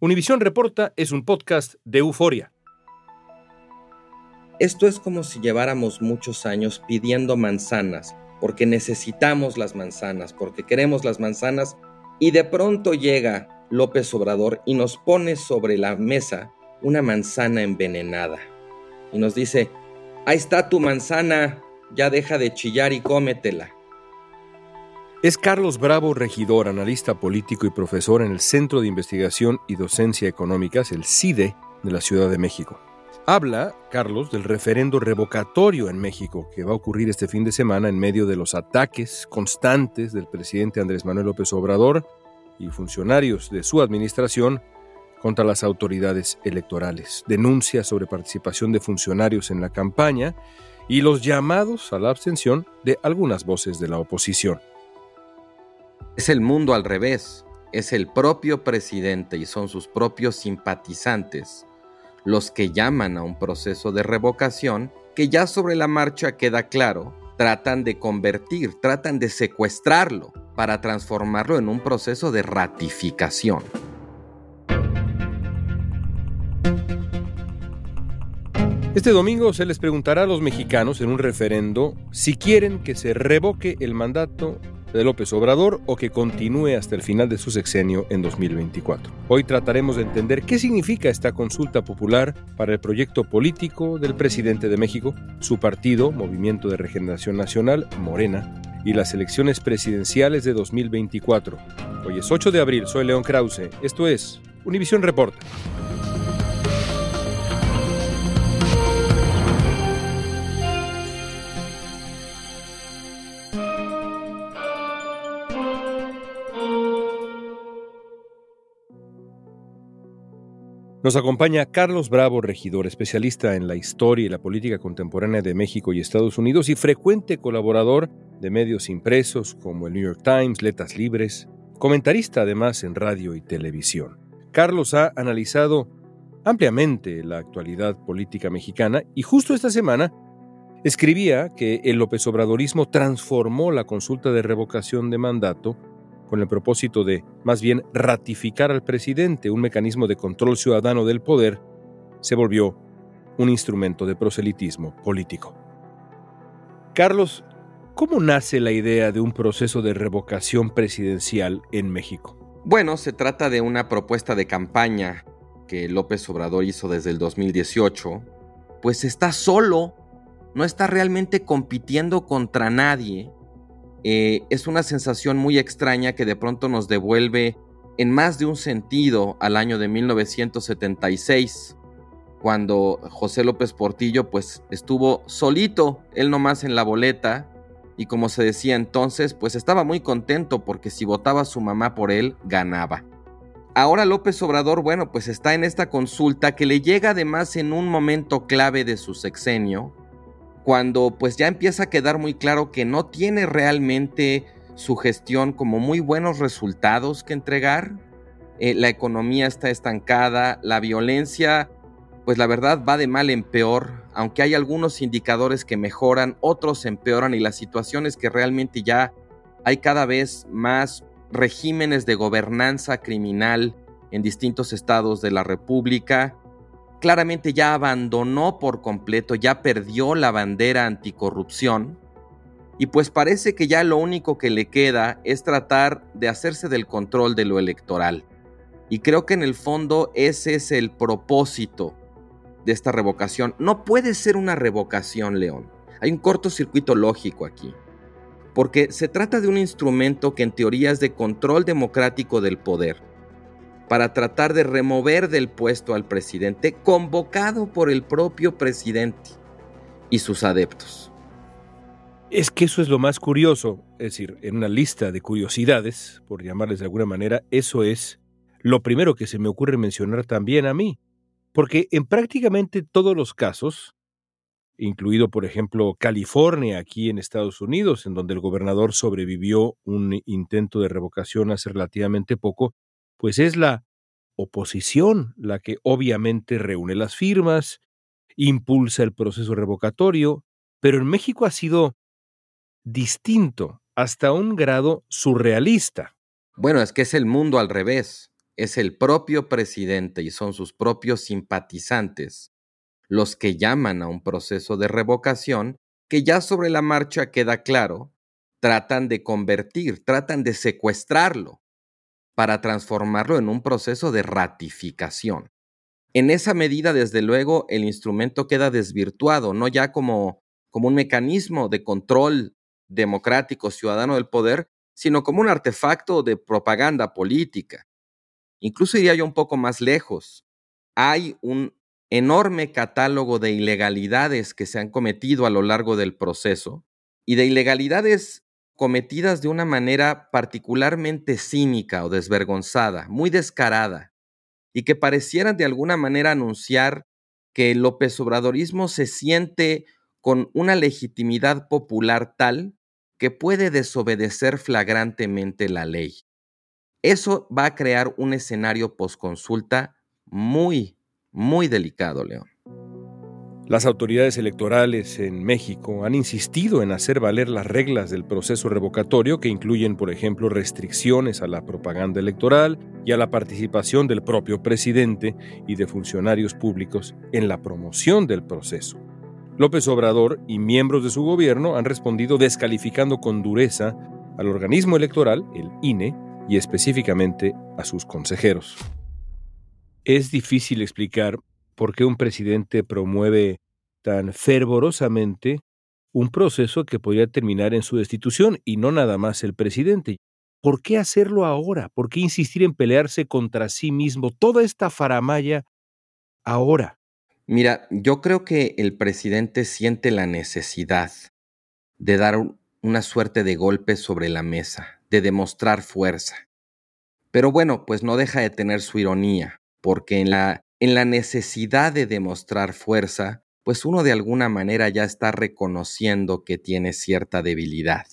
Univisión Reporta es un podcast de euforia. Esto es como si lleváramos muchos años pidiendo manzanas, porque necesitamos las manzanas, porque queremos las manzanas, y de pronto llega López Obrador y nos pone sobre la mesa una manzana envenenada. Y nos dice, ahí está tu manzana, ya deja de chillar y cómetela. Es Carlos Bravo, regidor, analista político y profesor en el Centro de Investigación y Docencia Económicas, el CIDE, de la Ciudad de México. Habla, Carlos, del referendo revocatorio en México que va a ocurrir este fin de semana en medio de los ataques constantes del presidente Andrés Manuel López Obrador y funcionarios de su administración contra las autoridades electorales, denuncias sobre participación de funcionarios en la campaña y los llamados a la abstención de algunas voces de la oposición. Es el mundo al revés. Es el propio presidente y son sus propios simpatizantes los que llaman a un proceso de revocación que ya sobre la marcha queda claro, tratan de convertir, tratan de secuestrarlo para transformarlo en un proceso de ratificación. Este domingo se les preguntará a los mexicanos en un referendo si quieren que se revoque el mandato de López Obrador o que continúe hasta el final de su sexenio en 2024. Hoy trataremos de entender qué significa esta consulta popular para el proyecto político del presidente de México, su partido, Movimiento de Regeneración Nacional, Morena, y las elecciones presidenciales de 2024. Hoy es 8 de abril, soy León Krause, esto es Univisión Reporta. Nos acompaña Carlos Bravo, regidor, especialista en la historia y la política contemporánea de México y Estados Unidos y frecuente colaborador de medios impresos como el New York Times, Letras Libres, comentarista además en radio y televisión. Carlos ha analizado ampliamente la actualidad política mexicana y justo esta semana escribía que el López Obradorismo transformó la consulta de revocación de mandato con el propósito de, más bien, ratificar al presidente, un mecanismo de control ciudadano del poder, se volvió un instrumento de proselitismo político. Carlos, ¿cómo nace la idea de un proceso de revocación presidencial en México? Bueno, se trata de una propuesta de campaña que López Obrador hizo desde el 2018, pues está solo, no está realmente compitiendo contra nadie eh, es una sensación muy extraña que de pronto nos devuelve en más de un sentido al año de 1976, cuando José López Portillo pues estuvo solito, él nomás en la boleta, y como se decía entonces, pues estaba muy contento porque si votaba su mamá por él, ganaba. Ahora López Obrador, bueno, pues está en esta consulta que le llega además en un momento clave de su sexenio, cuando pues ya empieza a quedar muy claro que no tiene realmente su gestión como muy buenos resultados que entregar, eh, la economía está estancada, la violencia pues la verdad va de mal en peor, aunque hay algunos indicadores que mejoran, otros empeoran y la situación es que realmente ya hay cada vez más regímenes de gobernanza criminal en distintos estados de la República, claramente ya abandonó por completo, ya perdió la bandera anticorrupción. Y pues parece que ya lo único que le queda es tratar de hacerse del control de lo electoral. Y creo que en el fondo ese es el propósito de esta revocación. No puede ser una revocación, León. Hay un cortocircuito lógico aquí. Porque se trata de un instrumento que en teoría es de control democrático del poder para tratar de remover del puesto al presidente convocado por el propio presidente y sus adeptos. Es que eso es lo más curioso, es decir, en una lista de curiosidades, por llamarles de alguna manera, eso es lo primero que se me ocurre mencionar también a mí, porque en prácticamente todos los casos, incluido por ejemplo California aquí en Estados Unidos, en donde el gobernador sobrevivió un intento de revocación hace relativamente poco, pues es la oposición la que obviamente reúne las firmas, impulsa el proceso revocatorio, pero en México ha sido distinto hasta un grado surrealista. Bueno, es que es el mundo al revés. Es el propio presidente y son sus propios simpatizantes los que llaman a un proceso de revocación que ya sobre la marcha queda claro, tratan de convertir, tratan de secuestrarlo para transformarlo en un proceso de ratificación. En esa medida, desde luego, el instrumento queda desvirtuado, no ya como, como un mecanismo de control democrático ciudadano del poder, sino como un artefacto de propaganda política. Incluso iría yo un poco más lejos. Hay un enorme catálogo de ilegalidades que se han cometido a lo largo del proceso y de ilegalidades cometidas de una manera particularmente cínica o desvergonzada, muy descarada, y que parecieran de alguna manera anunciar que el López Obradorismo se siente con una legitimidad popular tal que puede desobedecer flagrantemente la ley. Eso va a crear un escenario posconsulta muy, muy delicado, León. Las autoridades electorales en México han insistido en hacer valer las reglas del proceso revocatorio que incluyen, por ejemplo, restricciones a la propaganda electoral y a la participación del propio presidente y de funcionarios públicos en la promoción del proceso. López Obrador y miembros de su gobierno han respondido descalificando con dureza al organismo electoral, el INE, y específicamente a sus consejeros. Es difícil explicar por qué un presidente promueve tan fervorosamente un proceso que podría terminar en su destitución y no nada más el presidente. ¿Por qué hacerlo ahora? ¿Por qué insistir en pelearse contra sí mismo? Toda esta faramaya ahora. Mira, yo creo que el presidente siente la necesidad de dar una suerte de golpe sobre la mesa, de demostrar fuerza. Pero bueno, pues no deja de tener su ironía, porque en la en la necesidad de demostrar fuerza, pues uno de alguna manera ya está reconociendo que tiene cierta debilidad.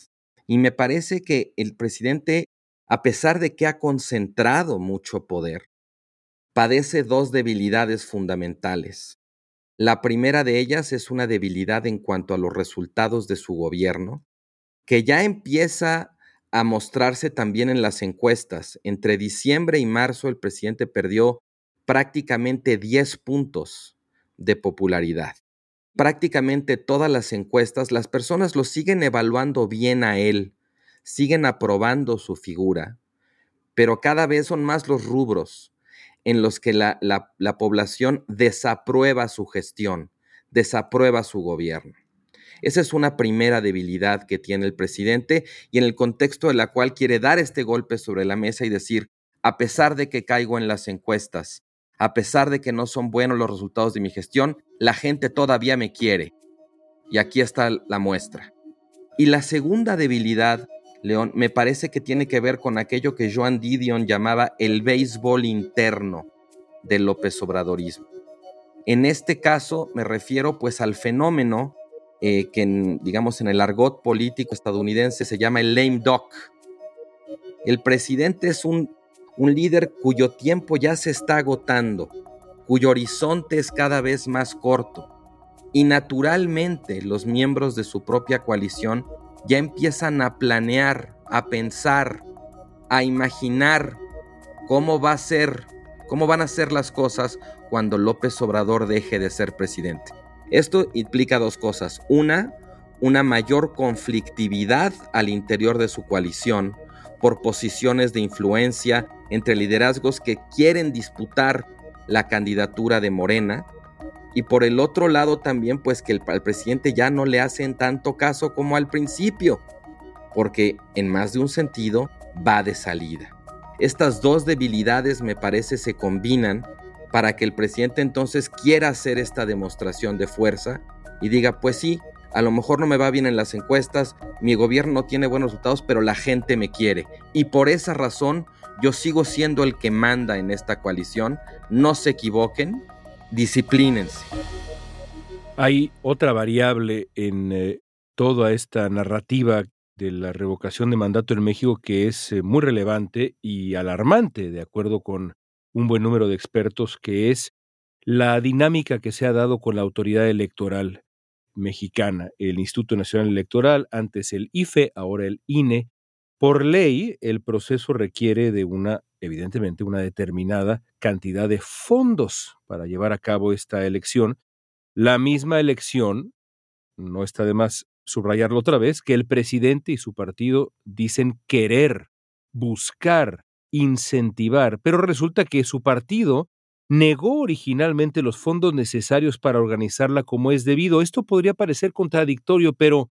Y me parece que el presidente, a pesar de que ha concentrado mucho poder, padece dos debilidades fundamentales. La primera de ellas es una debilidad en cuanto a los resultados de su gobierno, que ya empieza a mostrarse también en las encuestas. Entre diciembre y marzo el presidente perdió prácticamente 10 puntos de popularidad. Prácticamente todas las encuestas, las personas lo siguen evaluando bien a él, siguen aprobando su figura, pero cada vez son más los rubros en los que la, la población desaprueba su gestión, desaprueba su gobierno. Esa es una primera debilidad que tiene el presidente y en el contexto de la cual quiere dar este golpe sobre la mesa y decir, a pesar de que caigo en las encuestas, a pesar de que no son buenos los resultados de mi gestión, la gente todavía me quiere. Y aquí está la muestra. Y la segunda debilidad, León, me parece que tiene que ver con aquello que Joan Didion llamaba el béisbol interno del López Obradorismo. En este caso me refiero pues al fenómeno eh, que digamos en el argot político estadounidense se llama el lame duck. El presidente es un un líder cuyo tiempo ya se está agotando, cuyo horizonte es cada vez más corto. Y naturalmente los miembros de su propia coalición ya empiezan a planear, a pensar, a imaginar cómo va a ser, cómo van a ser las cosas cuando López Obrador deje de ser presidente. Esto implica dos cosas. Una, una mayor conflictividad al interior de su coalición por posiciones de influencia entre liderazgos que quieren disputar la candidatura de Morena y por el otro lado también pues que el, al presidente ya no le hacen tanto caso como al principio, porque en más de un sentido va de salida. Estas dos debilidades me parece se combinan para que el presidente entonces quiera hacer esta demostración de fuerza y diga, pues sí, a lo mejor no me va bien en las encuestas, mi gobierno no tiene buenos resultados, pero la gente me quiere. Y por esa razón yo sigo siendo el que manda en esta coalición, no se equivoquen, disciplínense. Hay otra variable en eh, toda esta narrativa de la revocación de mandato en México que es eh, muy relevante y alarmante, de acuerdo con un buen número de expertos, que es la dinámica que se ha dado con la autoridad electoral mexicana, el Instituto Nacional Electoral, antes el IFE, ahora el INE. Por ley, el proceso requiere de una, evidentemente, una determinada cantidad de fondos para llevar a cabo esta elección. La misma elección, no está de más subrayarlo otra vez, que el presidente y su partido dicen querer, buscar, incentivar, pero resulta que su partido negó originalmente los fondos necesarios para organizarla como es debido. Esto podría parecer contradictorio, pero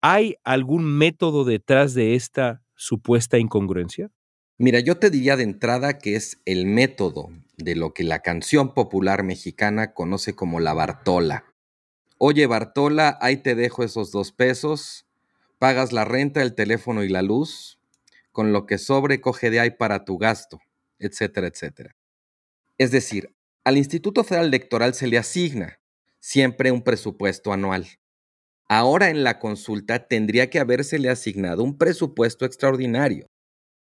¿hay algún método detrás de esta supuesta incongruencia? Mira, yo te diría de entrada que es el método de lo que la canción popular mexicana conoce como la Bartola. Oye, Bartola, ahí te dejo esos dos pesos, pagas la renta, el teléfono y la luz, con lo que sobre coge de ahí para tu gasto, etcétera, etcétera. Es decir, al Instituto Federal Electoral se le asigna siempre un presupuesto anual. Ahora en la consulta tendría que habérsele asignado un presupuesto extraordinario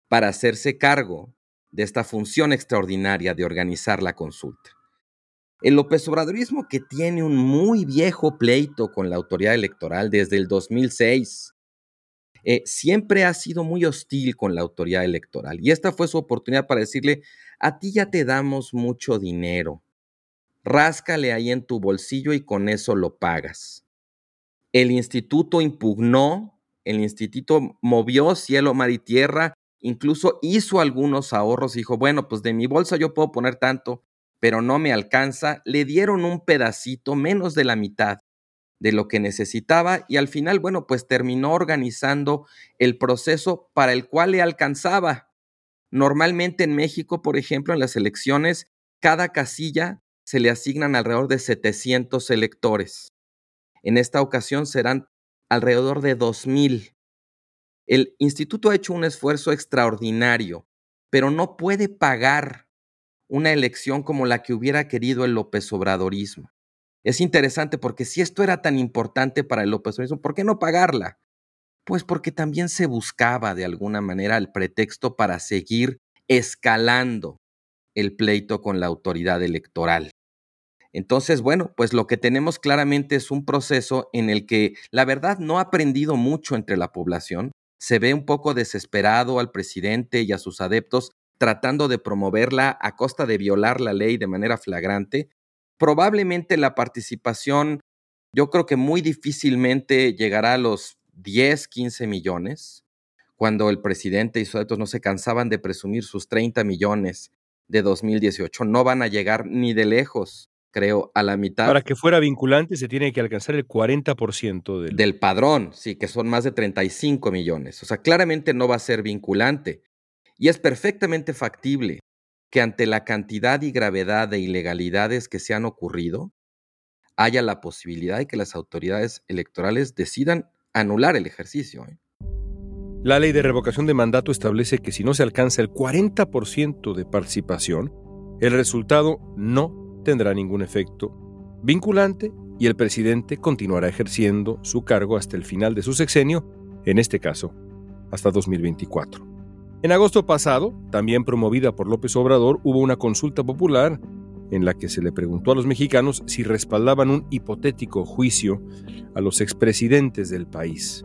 para hacerse cargo de esta función extraordinaria de organizar la consulta. El López Obradorismo, que tiene un muy viejo pleito con la autoridad electoral desde el 2006, eh, siempre ha sido muy hostil con la autoridad electoral. Y esta fue su oportunidad para decirle, a ti ya te damos mucho dinero, ráscale ahí en tu bolsillo y con eso lo pagas. El instituto impugnó, el instituto movió cielo, mar y tierra, incluso hizo algunos ahorros dijo, bueno, pues de mi bolsa yo puedo poner tanto, pero no me alcanza, le dieron un pedacito, menos de la mitad de lo que necesitaba y al final, bueno, pues terminó organizando el proceso para el cual le alcanzaba. Normalmente en México, por ejemplo, en las elecciones, cada casilla se le asignan alrededor de 700 electores. En esta ocasión serán alrededor de 2.000. El instituto ha hecho un esfuerzo extraordinario, pero no puede pagar una elección como la que hubiera querido el López Obradorismo. Es interesante porque si esto era tan importante para el Obradorismo, ¿por qué no pagarla? Pues porque también se buscaba de alguna manera el pretexto para seguir escalando el pleito con la autoridad electoral. Entonces, bueno, pues lo que tenemos claramente es un proceso en el que la verdad no ha aprendido mucho entre la población. Se ve un poco desesperado al presidente y a sus adeptos tratando de promoverla a costa de violar la ley de manera flagrante. Probablemente la participación, yo creo que muy difícilmente llegará a los 10, 15 millones, cuando el presidente y sus adeptos no se cansaban de presumir sus 30 millones de 2018. No van a llegar ni de lejos, creo, a la mitad. Para que fuera vinculante se tiene que alcanzar el 40% del... del padrón, sí, que son más de 35 millones. O sea, claramente no va a ser vinculante. Y es perfectamente factible que ante la cantidad y gravedad de ilegalidades que se han ocurrido, haya la posibilidad de que las autoridades electorales decidan anular el ejercicio. ¿eh? La ley de revocación de mandato establece que si no se alcanza el 40% de participación, el resultado no tendrá ningún efecto vinculante y el presidente continuará ejerciendo su cargo hasta el final de su sexenio, en este caso, hasta 2024. En agosto pasado, también promovida por López Obrador, hubo una consulta popular en la que se le preguntó a los mexicanos si respaldaban un hipotético juicio a los expresidentes del país.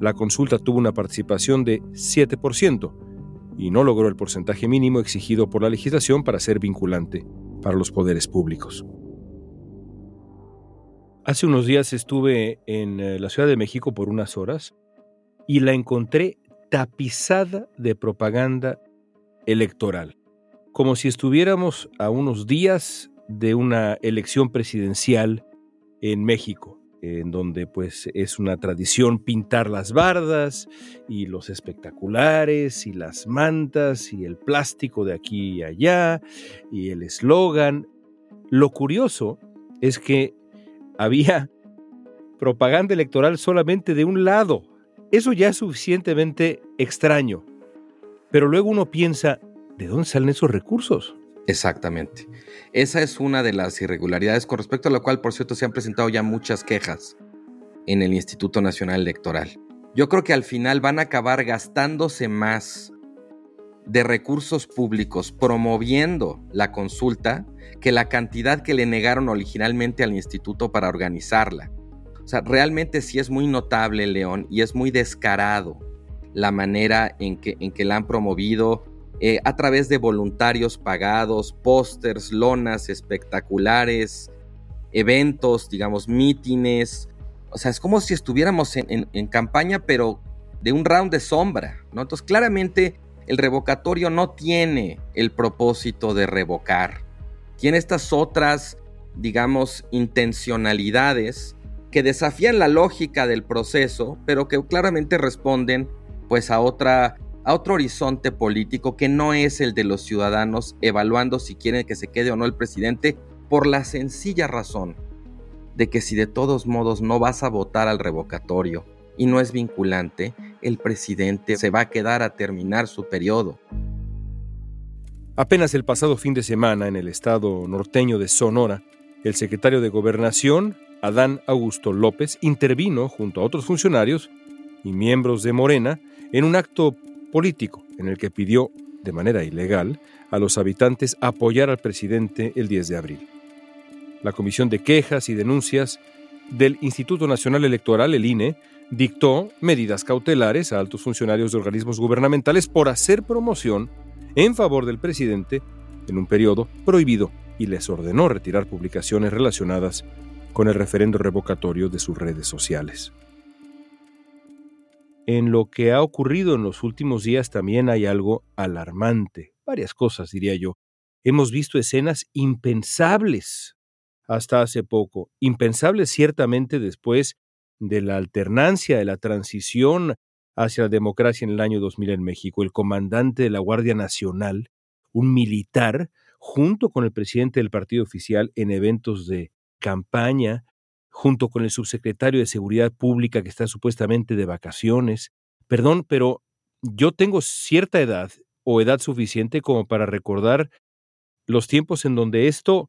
La consulta tuvo una participación de 7% y no logró el porcentaje mínimo exigido por la legislación para ser vinculante para los poderes públicos. Hace unos días estuve en eh, la Ciudad de México por unas horas y la encontré tapizada de propaganda electoral, como si estuviéramos a unos días de una elección presidencial en México, en donde pues es una tradición pintar las bardas y los espectaculares y las mantas y el plástico de aquí y allá y el eslogan. Lo curioso es que había propaganda electoral solamente de un lado eso ya es suficientemente extraño. Pero luego uno piensa, ¿de dónde salen esos recursos? Exactamente. Esa es una de las irregularidades con respecto a la cual, por cierto, se han presentado ya muchas quejas en el Instituto Nacional Electoral. Yo creo que al final van a acabar gastándose más de recursos públicos promoviendo la consulta que la cantidad que le negaron originalmente al instituto para organizarla. O sea, realmente sí es muy notable, León, y es muy descarado la manera en que, en que la han promovido eh, a través de voluntarios pagados, pósters, lonas espectaculares, eventos, digamos, mítines, o sea, es como si estuviéramos en, campaña, pero de un round de sombra, ¿no? Entonces, claramente el revocatorio no tiene el propósito de revocar. Tiene estas otras, digamos, intencionalidades que desafían la lógica del proceso, pero que claramente responden pues a otra a otro horizonte político que no es el de los ciudadanos evaluando si quieren que se quede o no el presidente por la sencilla razón de que si de todos modos no vas a votar al revocatorio y no es vinculante, el presidente se va a quedar a terminar su periodo. Apenas el pasado fin de semana en el estado norteño de Sonora, el secretario de Gobernación, Adán Augusto López, intervino junto a otros funcionarios y miembros de Morena en un acto político en el que pidió, de manera ilegal, a los habitantes apoyar al presidente el 10 de abril. La Comisión de Quejas y Denuncias del Instituto Nacional Electoral, el INE, dictó medidas cautelares a altos funcionarios de organismos gubernamentales por hacer promoción en favor del presidente en un periodo prohibido y les ordenó retirar publicaciones relacionadas con el referendo revocatorio de sus redes sociales. En lo que ha ocurrido en los últimos días también hay algo alarmante, varias cosas diría yo. Hemos visto escenas impensables hasta hace poco, impensable ciertamente después de la alternancia, de la transición hacia la democracia en el año 2000 en México, el comandante de la Guardia Nacional, un militar, junto con el presidente del partido oficial en eventos de campaña, junto con el subsecretario de Seguridad Pública que está supuestamente de vacaciones. Perdón, pero yo tengo cierta edad o edad suficiente como para recordar los tiempos en donde esto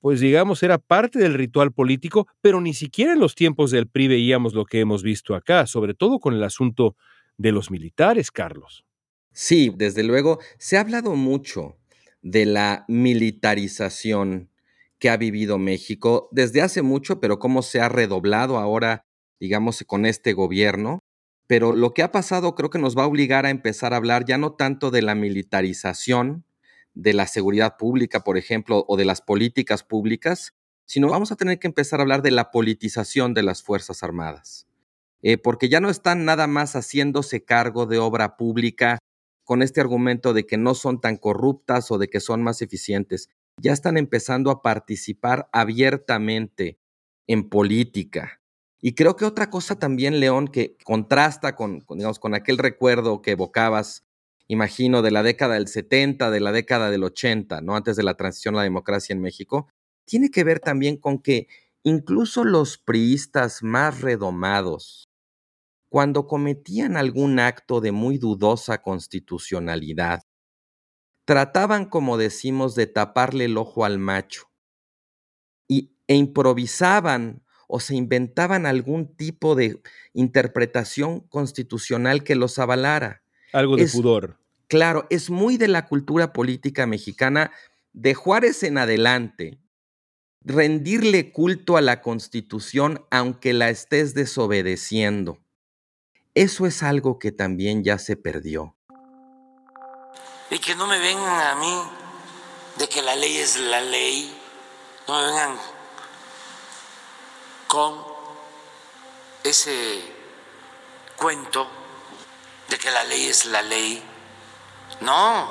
pues digamos, era parte del ritual político, pero ni siquiera en los tiempos del PRI veíamos lo que hemos visto acá, sobre todo con el asunto de los militares, Carlos. Sí, desde luego, se ha hablado mucho de la militarización que ha vivido México desde hace mucho, pero cómo se ha redoblado ahora, digamos, con este gobierno. Pero lo que ha pasado creo que nos va a obligar a empezar a hablar ya no tanto de la militarización, de la seguridad pública, por ejemplo, o de las políticas públicas, sino vamos a tener que empezar a hablar de la politización de las Fuerzas Armadas. Eh, porque ya no están nada más haciéndose cargo de obra pública con este argumento de que no son tan corruptas o de que son más eficientes. Ya están empezando a participar abiertamente en política. Y creo que otra cosa también, León, que contrasta con, digamos, con aquel recuerdo que evocabas imagino, de la década del 70, de la década del 80, ¿no? Antes de la transición a la democracia en México, tiene que ver también con que incluso los priistas más redomados, cuando cometían algún acto de muy dudosa constitucionalidad, trataban, como decimos, de taparle el ojo al macho y, e improvisaban o se inventaban algún tipo de interpretación constitucional que los avalara. Algo de pudor. Claro, es muy de la cultura política mexicana de Juárez en adelante. Rendirle culto a la constitución aunque la estés desobedeciendo. Eso es algo que también ya se perdió. Y que no me vengan a mí de que la ley es la ley. No me vengan con ese cuento de que la ley es la ley. No.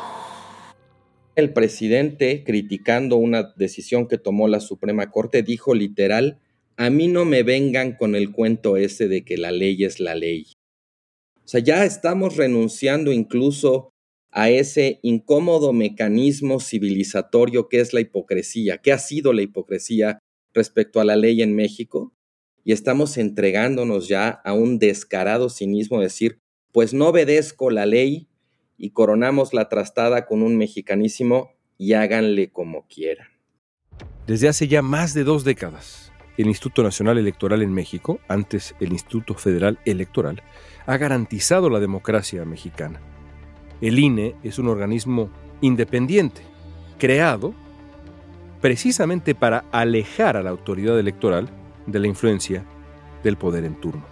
El presidente, criticando una decisión que tomó la Suprema Corte, dijo literal, a mí no me vengan con el cuento ese de que la ley es la ley. O sea, ya estamos renunciando incluso a ese incómodo mecanismo civilizatorio que es la hipocresía, que ha sido la hipocresía respecto a la ley en México, y estamos entregándonos ya a un descarado cinismo de decir, pues no obedezco la ley y coronamos la trastada con un mexicanísimo y háganle como quieran. Desde hace ya más de dos décadas, el Instituto Nacional Electoral en México, antes el Instituto Federal Electoral, ha garantizado la democracia mexicana. El INE es un organismo independiente, creado precisamente para alejar a la autoridad electoral de la influencia del poder en turno.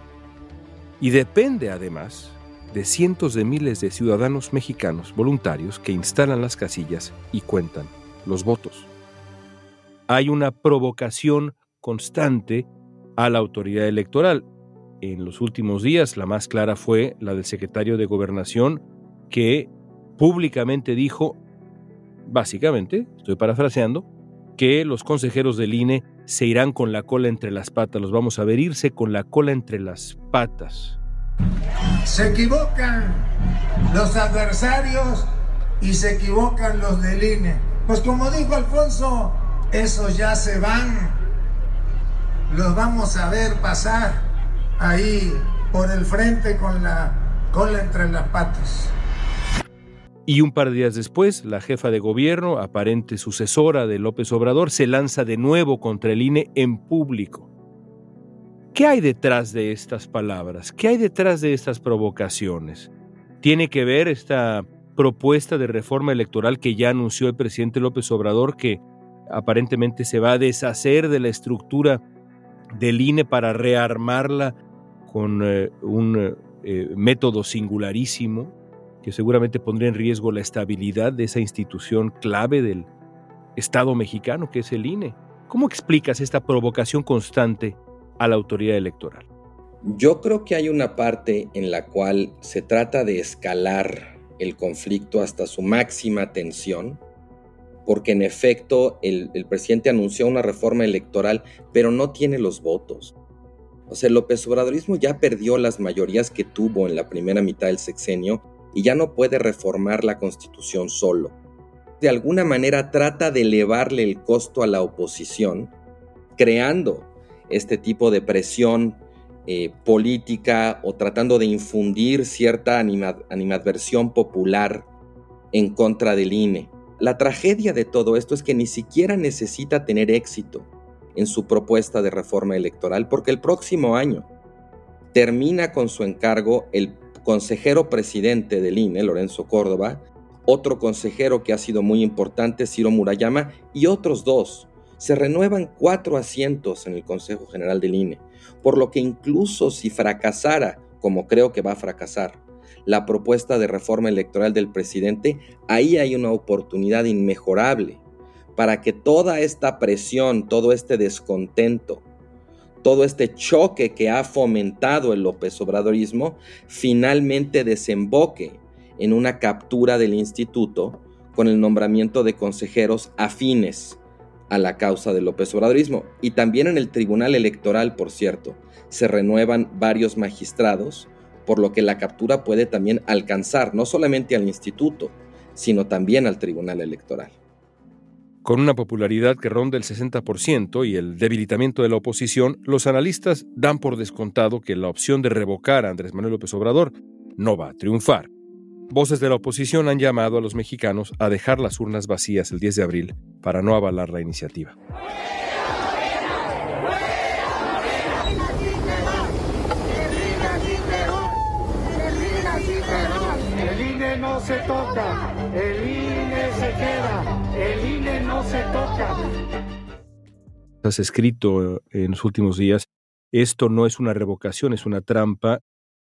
Y depende además de cientos de miles de ciudadanos mexicanos voluntarios que instalan las casillas y cuentan los votos. Hay una provocación constante a la autoridad electoral. En los últimos días la más clara fue la del secretario de gobernación que públicamente dijo, básicamente, estoy parafraseando, que los consejeros del INE se irán con la cola entre las patas, los vamos a ver irse con la cola entre las patas. Se equivocan los adversarios y se equivocan los del INE. Pues como dijo Alfonso, esos ya se van. Los vamos a ver pasar ahí por el frente con la cola entre las patas. Y un par de días después, la jefa de gobierno, aparente sucesora de López Obrador, se lanza de nuevo contra el INE en público. ¿Qué hay detrás de estas palabras? ¿Qué hay detrás de estas provocaciones? ¿Tiene que ver esta propuesta de reforma electoral que ya anunció el presidente López Obrador que aparentemente se va a deshacer de la estructura del INE para rearmarla con eh, un eh, método singularísimo que seguramente pondría en riesgo la estabilidad de esa institución clave del Estado mexicano que es el INE. ¿Cómo explicas esta provocación constante a la autoridad electoral? Yo creo que hay una parte en la cual se trata de escalar el conflicto hasta su máxima tensión, porque en efecto el, presidente anunció una reforma electoral, pero no tiene los votos. O sea, el López Obradorismo ya perdió las mayorías que tuvo en la primera mitad del sexenio y ya no puede reformar la constitución solo. De alguna manera trata de elevarle el costo a la oposición, creando este tipo de presión eh, política o tratando de infundir cierta animadversión popular en contra del INE. La tragedia de todo esto es que ni siquiera necesita tener éxito en su propuesta de reforma electoral porque el próximo año termina con su encargo el consejero presidente del INE, Lorenzo Córdoba, otro consejero que ha sido muy importante, Ciro Murayama, y otros dos. Se renuevan cuatro asientos en el Consejo General del INE, por lo que incluso si fracasara, como creo que va a fracasar, la propuesta de reforma electoral del presidente, ahí hay una oportunidad inmejorable para que toda esta presión, todo este descontento, todo este choque que ha fomentado el López Obradorismo finalmente desemboque en una captura del instituto con el nombramiento de consejeros afines a la causa del López Obradorismo. Y también en el Tribunal Electoral, por cierto, se renuevan varios magistrados, por lo que la captura puede también alcanzar no solamente al instituto, sino también al Tribunal Electoral. Con una popularidad que ronda el 60% y el debilitamiento de la oposición, los analistas dan por descontado que la opción de revocar a Andrés Manuel López Obrador no va a triunfar. Voces de la oposición han llamado a los mexicanos a dejar las urnas vacías el 10 de abril para no avalar la iniciativa. No se toca, el se. Has escrito en los últimos días, esto no es una revocación, es una trampa.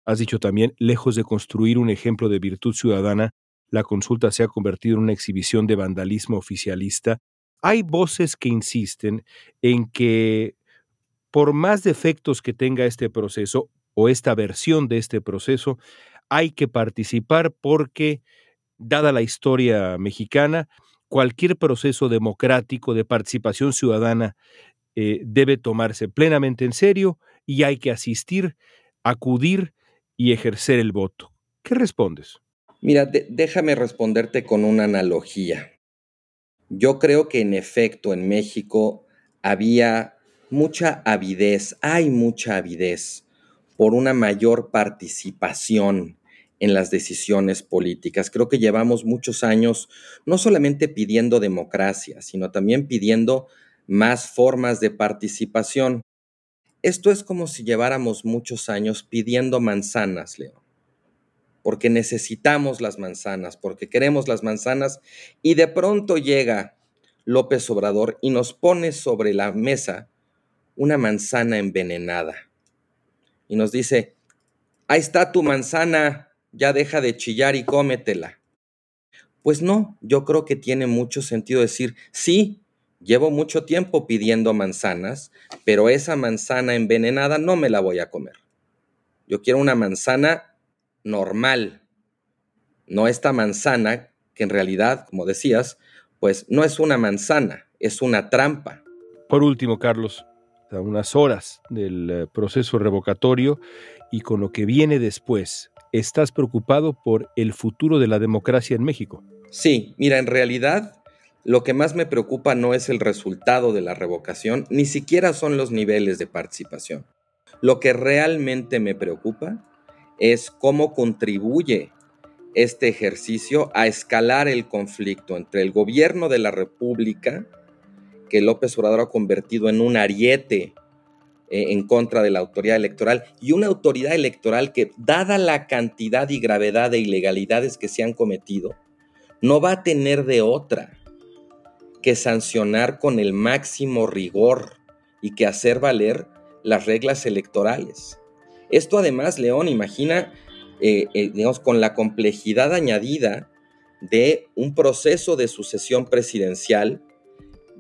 Has dicho también, lejos de construir un ejemplo de virtud ciudadana, la consulta se ha convertido en una exhibición de vandalismo oficialista. Hay voces que insisten en que por más defectos que tenga este proceso o esta versión de este proceso, hay que participar porque, dada la historia mexicana, cualquier proceso democrático de participación ciudadana eh, debe tomarse plenamente en serio y hay que asistir, acudir y ejercer el voto. ¿Qué respondes? Mira, déjame responderte con una analogía. Yo creo que en efecto en México había mucha avidez, hay mucha avidez por una mayor participación en las decisiones políticas. Creo que llevamos muchos años no solamente pidiendo democracia, sino también pidiendo más formas de participación. Esto es como si lleváramos muchos años pidiendo manzanas, León, porque necesitamos las manzanas, porque queremos las manzanas, y de pronto llega López Obrador y nos pone sobre la mesa una manzana envenenada. Y nos dice, ahí está tu manzana, ya deja de chillar y cómetela. Pues no, yo creo que tiene mucho sentido decir, sí, llevo mucho tiempo pidiendo manzanas, pero esa manzana envenenada no me la voy a comer. Yo quiero una manzana normal, no esta manzana que en realidad, como decías, pues no es una manzana, es una trampa. Por último, Carlos, a unas horas del eh, proceso revocatorio y con lo que viene después, ¿estás preocupado por el futuro de la democracia en México? Sí, mira, en realidad lo que más me preocupa no es el resultado de la revocación, ni siquiera son los niveles de participación. Lo que realmente me preocupa es cómo contribuye este ejercicio a escalar el conflicto entre el gobierno de la República, que López Obrador ha convertido en un ariete eh, en contra de la autoridad electoral, y una autoridad electoral que, dada la cantidad y gravedad de ilegalidades que se han cometido, no va a tener de otra que sancionar con el máximo rigor y que hacer valer las reglas electorales. Esto además, León, imagina eh, eh, digamos, con la complejidad añadida de un proceso de sucesión presidencial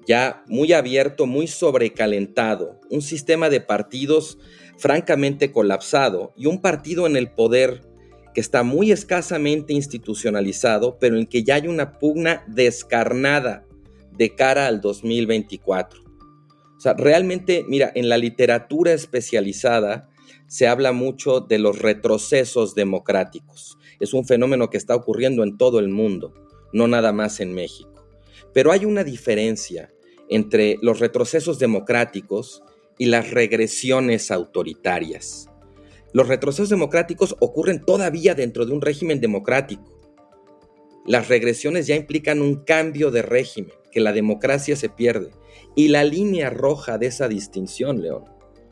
ya muy abierto, muy sobrecalentado, un sistema de partidos francamente colapsado y un partido en el poder que está muy escasamente institucionalizado, pero en que ya hay una pugna descarnada de cara al 2024. O sea, realmente, mira, en la literatura especializada, se habla mucho de los retrocesos democráticos. Es un fenómeno que está ocurriendo en todo el mundo, no nada más en México. Pero hay una diferencia entre los retrocesos democráticos y las regresiones autoritarias. Los retrocesos democráticos ocurren todavía dentro de un régimen democrático. Las regresiones ya implican un cambio de régimen, que la democracia se pierde. Y la línea roja de esa distinción, León,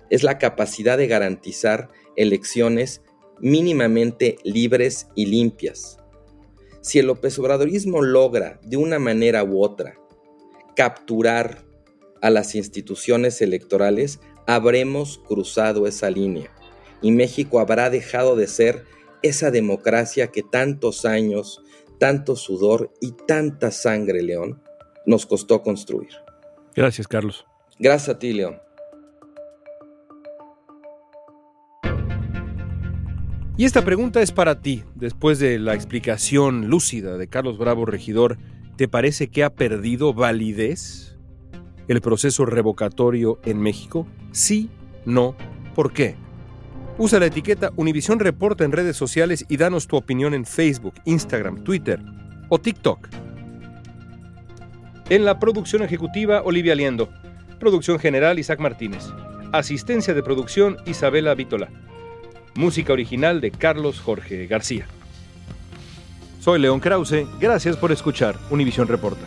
es la capacidad de garantizar elecciones mínimamente libres y limpias. Si el López Obradorismo logra, de una manera u otra, capturar a las instituciones electorales, habremos cruzado esa línea y México habrá dejado de ser esa democracia que tantos años, tanto sudor y tanta sangre, León, nos costó construir. Gracias, Carlos. Gracias a ti, León. Y esta pregunta es para ti, después de la explicación lúcida de Carlos Bravo Regidor, ¿te parece que ha perdido validez el proceso revocatorio en México? Sí, no, ¿por qué? Usa la etiqueta Univisión Reporta en redes sociales y danos tu opinión en Facebook, Instagram, Twitter o TikTok. En la producción ejecutiva, Olivia Liendo. Producción general, Isaac Martínez. Asistencia de producción, Isabela Vítola. Música original de Carlos Jorge García. Soy León Krause, gracias por escuchar Univisión Reporta.